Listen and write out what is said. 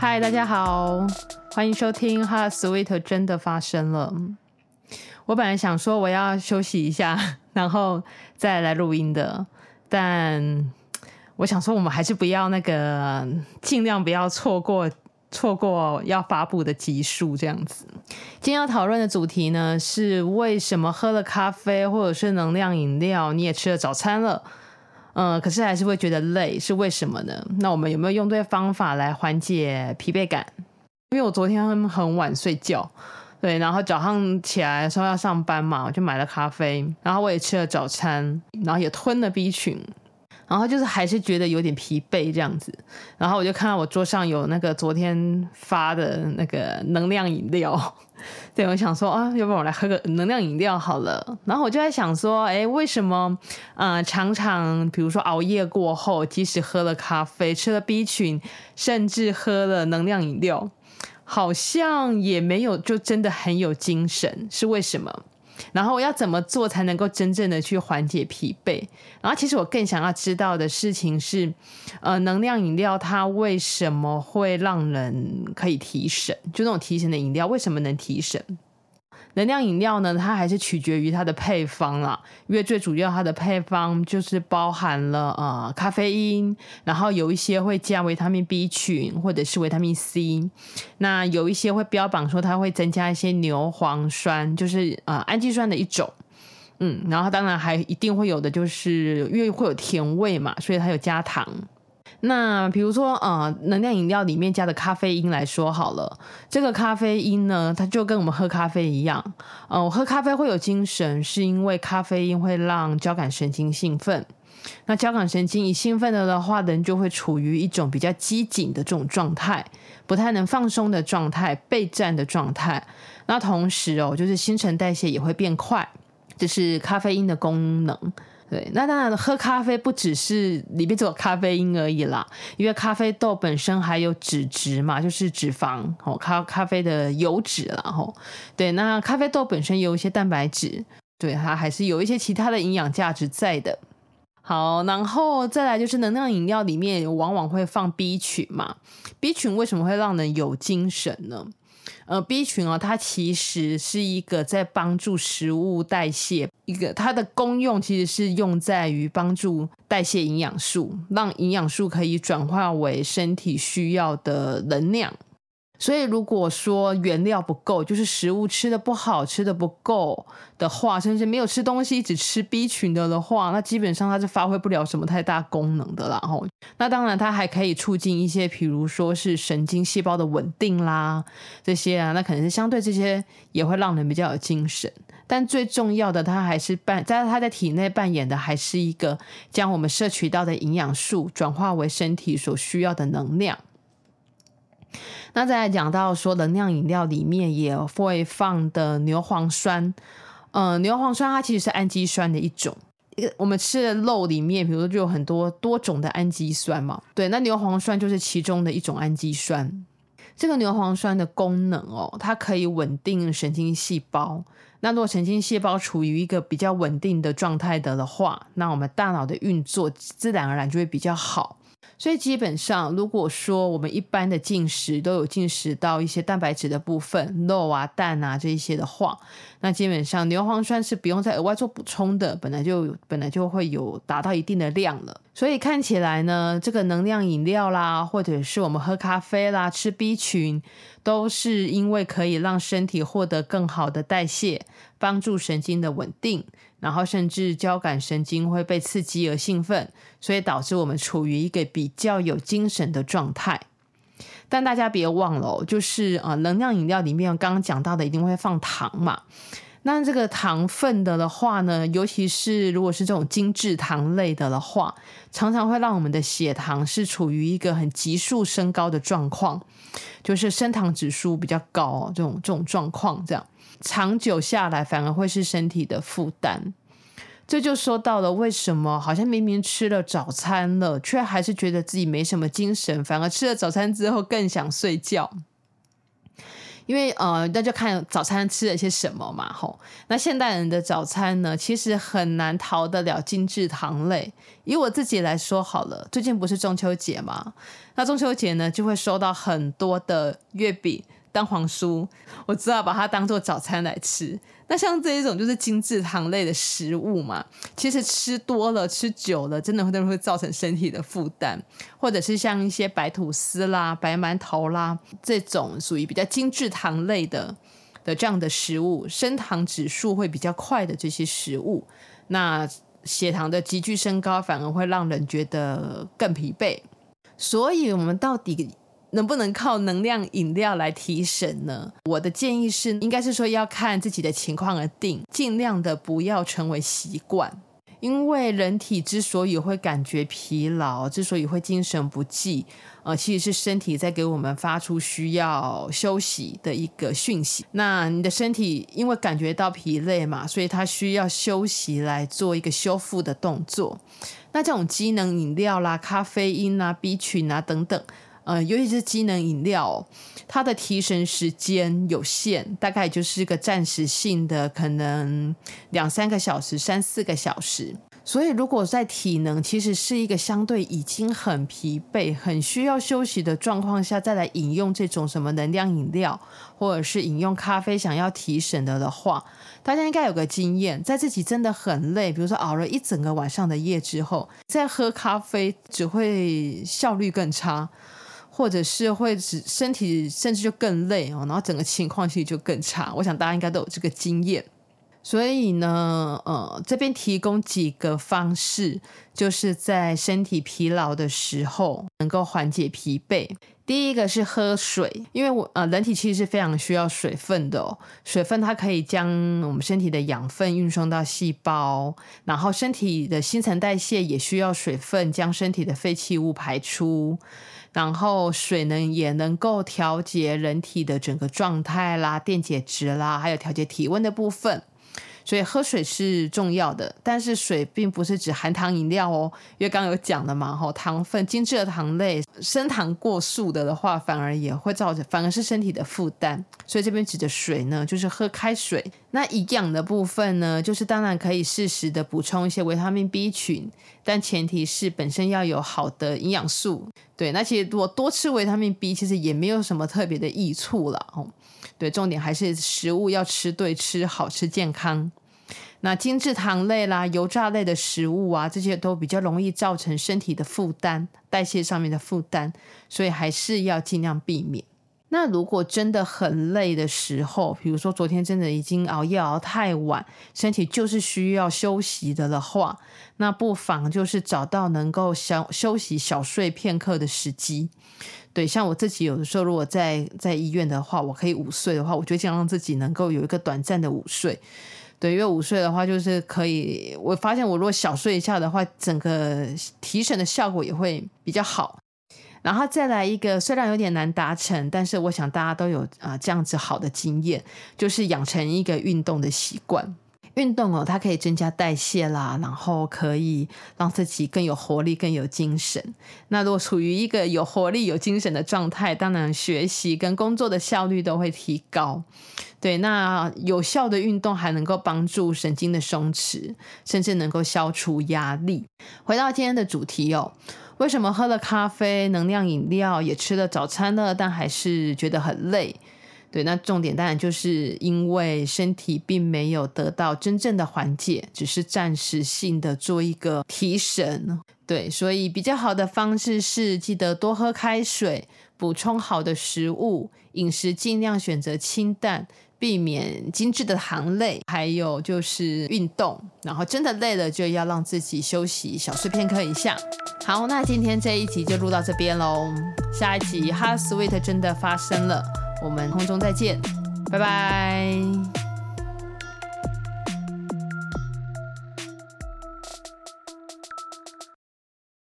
嗨，大家好，欢迎收听《Hot Sweet 真的发生了》。我本来想说我要休息一下，然后再来录音的，但我想说我们还是不要那个，尽量不要错过错过要发布的集数这样子。今天要讨论的主题呢，是为什么喝了咖啡或者是能量饮料，你也吃了早餐了？嗯，可是还是会觉得累，是为什么呢？那我们有没有用对方法来缓解疲惫感？因为我昨天很晚睡觉，对，然后早上起来的时候要上班嘛，我就买了咖啡，然后我也吃了早餐，然后也吞了 B 群，然后就是还是觉得有点疲惫这样子，然后我就看到我桌上有那个昨天发的那个能量饮料。对，我想说啊，要不然我来喝个能量饮料好了。然后我就在想说，哎，为什么，呃，常常比如说熬夜过后，即使喝了咖啡、吃了 B 群，甚至喝了能量饮料，好像也没有就真的很有精神，是为什么？然后要怎么做才能够真正的去缓解疲惫？然后其实我更想要知道的事情是，呃，能量饮料它为什么会让人可以提神？就那种提神的饮料，为什么能提神？能量饮料呢，它还是取决于它的配方啦，因为最主要它的配方就是包含了呃咖啡因，然后有一些会加维他命 B 群或者是维他命 C，那有一些会标榜说它会增加一些牛磺酸，就是呃氨基酸的一种，嗯，然后当然还一定会有的就是因为会有甜味嘛，所以它有加糖。那比如说，呃，能量饮料里面加的咖啡因来说好了，这个咖啡因呢，它就跟我们喝咖啡一样，呃，我喝咖啡会有精神，是因为咖啡因会让交感神经兴奋。那交感神经一兴奋了的话，人就会处于一种比较机警的这种状态，不太能放松的状态，备战的状态。那同时哦，就是新陈代谢也会变快，这是咖啡因的功能。对，那当然喝咖啡不只是里面只有咖啡因而已啦，因为咖啡豆本身还有脂质嘛，就是脂肪哦，咖咖啡的油脂啦吼。对，那咖啡豆本身有一些蛋白质，对，它还是有一些其他的营养价值在的。好，然后再来就是能量饮料里面往往会放 B 群嘛，B 群为什么会让人有精神呢？呃，B 群哦，它其实是一个在帮助食物代谢，一个它的功用其实是用在于帮助代谢营养素，让营养素可以转化为身体需要的能量。所以，如果说原料不够，就是食物吃的不好，吃的不够的话，甚至没有吃东西，只吃 B 群的的话，那基本上它是发挥不了什么太大功能的啦。吼，那当然它还可以促进一些，比如说是神经细胞的稳定啦，这些啊，那可能是相对这些也会让人比较有精神。但最重要的，它还是扮在它在体内扮演的，还是一个将我们摄取到的营养素转化为身体所需要的能量。那再来讲到说，能量饮料里面也会放的牛磺酸，呃，牛磺酸它其实是氨基酸的一种。我们吃的肉里面，比如说就有很多多种的氨基酸嘛，对，那牛磺酸就是其中的一种氨基酸。这个牛磺酸的功能哦，它可以稳定神经细胞。那如果神经细胞处于一个比较稳定的状态的的话，那我们大脑的运作自然而然就会比较好。所以基本上，如果说我们一般的进食都有进食到一些蛋白质的部分，肉啊、蛋啊这一些的话，那基本上牛磺酸是不用再额外做补充的，本来就本来就会有达到一定的量了。所以看起来呢，这个能量饮料啦，或者是我们喝咖啡啦、吃 B 群，都是因为可以让身体获得更好的代谢，帮助神经的稳定。然后甚至交感神经会被刺激而兴奋，所以导致我们处于一个比较有精神的状态。但大家别忘了，就是啊，能量饮料里面刚刚讲到的一定会放糖嘛。那这个糖分的的话呢，尤其是如果是这种精制糖类的的话，常常会让我们的血糖是处于一个很急速升高的状况，就是升糖指数比较高，这种这种状况这样。长久下来，反而会是身体的负担。这就说到了为什么好像明明吃了早餐了，却还是觉得自己没什么精神，反而吃了早餐之后更想睡觉。因为呃，那就看早餐吃了些什么嘛，吼。那现代人的早餐呢，其实很难逃得了精致糖类。以我自己来说好了，最近不是中秋节嘛，那中秋节呢，就会收到很多的月饼。蛋黄酥，我只好把它当做早餐来吃。那像这一种就是精致糖类的食物嘛，其实吃多了、吃久了，真的会会造成身体的负担。或者是像一些白吐司啦、白馒头啦这种属于比较精致糖类的的这样的食物，升糖指数会比较快的这些食物，那血糖的急剧升高，反而会让人觉得更疲惫。所以，我们到底，能不能靠能量饮料来提神呢？我的建议是，应该是说要看自己的情况而定，尽量的不要成为习惯。因为人体之所以会感觉疲劳，之所以会精神不济，呃，其实是身体在给我们发出需要休息的一个讯息。那你的身体因为感觉到疲累嘛，所以它需要休息来做一个修复的动作。那这种机能饮料啦、咖啡因啊、B 群啊等等。呃，尤其是机能饮料，它的提神时间有限，大概就是个暂时性的，可能两三个小时、三四个小时。所以，如果在体能其实是一个相对已经很疲惫、很需要休息的状况下，再来饮用这种什么能量饮料，或者是饮用咖啡想要提神的的话，大家应该有个经验，在自己真的很累，比如说熬了一整个晚上的夜之后，再喝咖啡只会效率更差。或者是会使身体甚至就更累哦，然后整个情况其实就更差。我想大家应该都有这个经验，所以呢，呃，这边提供几个方式，就是在身体疲劳的时候能够缓解疲惫。第一个是喝水，因为我呃，人体其实是非常需要水分的哦，水分它可以将我们身体的养分运送到细胞，然后身体的新陈代谢也需要水分将身体的废弃物排出。然后水呢也能够调节人体的整个状态啦、电解质啦，还有调节体温的部分。所以喝水是重要的，但是水并不是指含糖饮料哦，因为刚有讲了嘛，吼，糖分精致的糖类升糖过速的的话，反而也会造成，反而是身体的负担。所以这边指的水呢，就是喝开水。那营养的部分呢，就是当然可以适时的补充一些维他命 B 群，但前提是本身要有好的营养素。对，那其实我多吃维他命 B，其实也没有什么特别的益处了哦。对，重点还是食物要吃对、吃好、吃健康。那精致糖类啦、油炸类的食物啊，这些都比较容易造成身体的负担、代谢上面的负担，所以还是要尽量避免。那如果真的很累的时候，比如说昨天真的已经熬夜熬太晚，身体就是需要休息的的话，那不妨就是找到能够小休息、小睡片刻的时机。对，像我自己有的时候，如果在在医院的话，我可以午睡的话，我就尽量让自己能够有一个短暂的午睡。对，因为午睡的话，就是可以，我发现我如果小睡一下的话，整个提神的效果也会比较好。然后再来一个，虽然有点难达成，但是我想大家都有啊这样子好的经验，就是养成一个运动的习惯。运动哦，它可以增加代谢啦，然后可以让自己更有活力、更有精神。那如果处于一个有活力、有精神的状态，当然学习跟工作的效率都会提高。对，那有效的运动还能够帮助神经的松弛，甚至能够消除压力。回到今天的主题哦。为什么喝了咖啡、能量饮料，也吃了早餐了，但还是觉得很累？对，那重点当然就是因为身体并没有得到真正的缓解，只是暂时性的做一个提神。对，所以比较好的方式是记得多喝开水，补充好的食物，饮食尽量选择清淡。避免精致的糖类，还有就是运动，然后真的累了就要让自己休息，小睡片刻一下。好，那今天这一集就录到这边喽，下一集 Heart Sweet 真的发生了，我们空中再见，拜拜。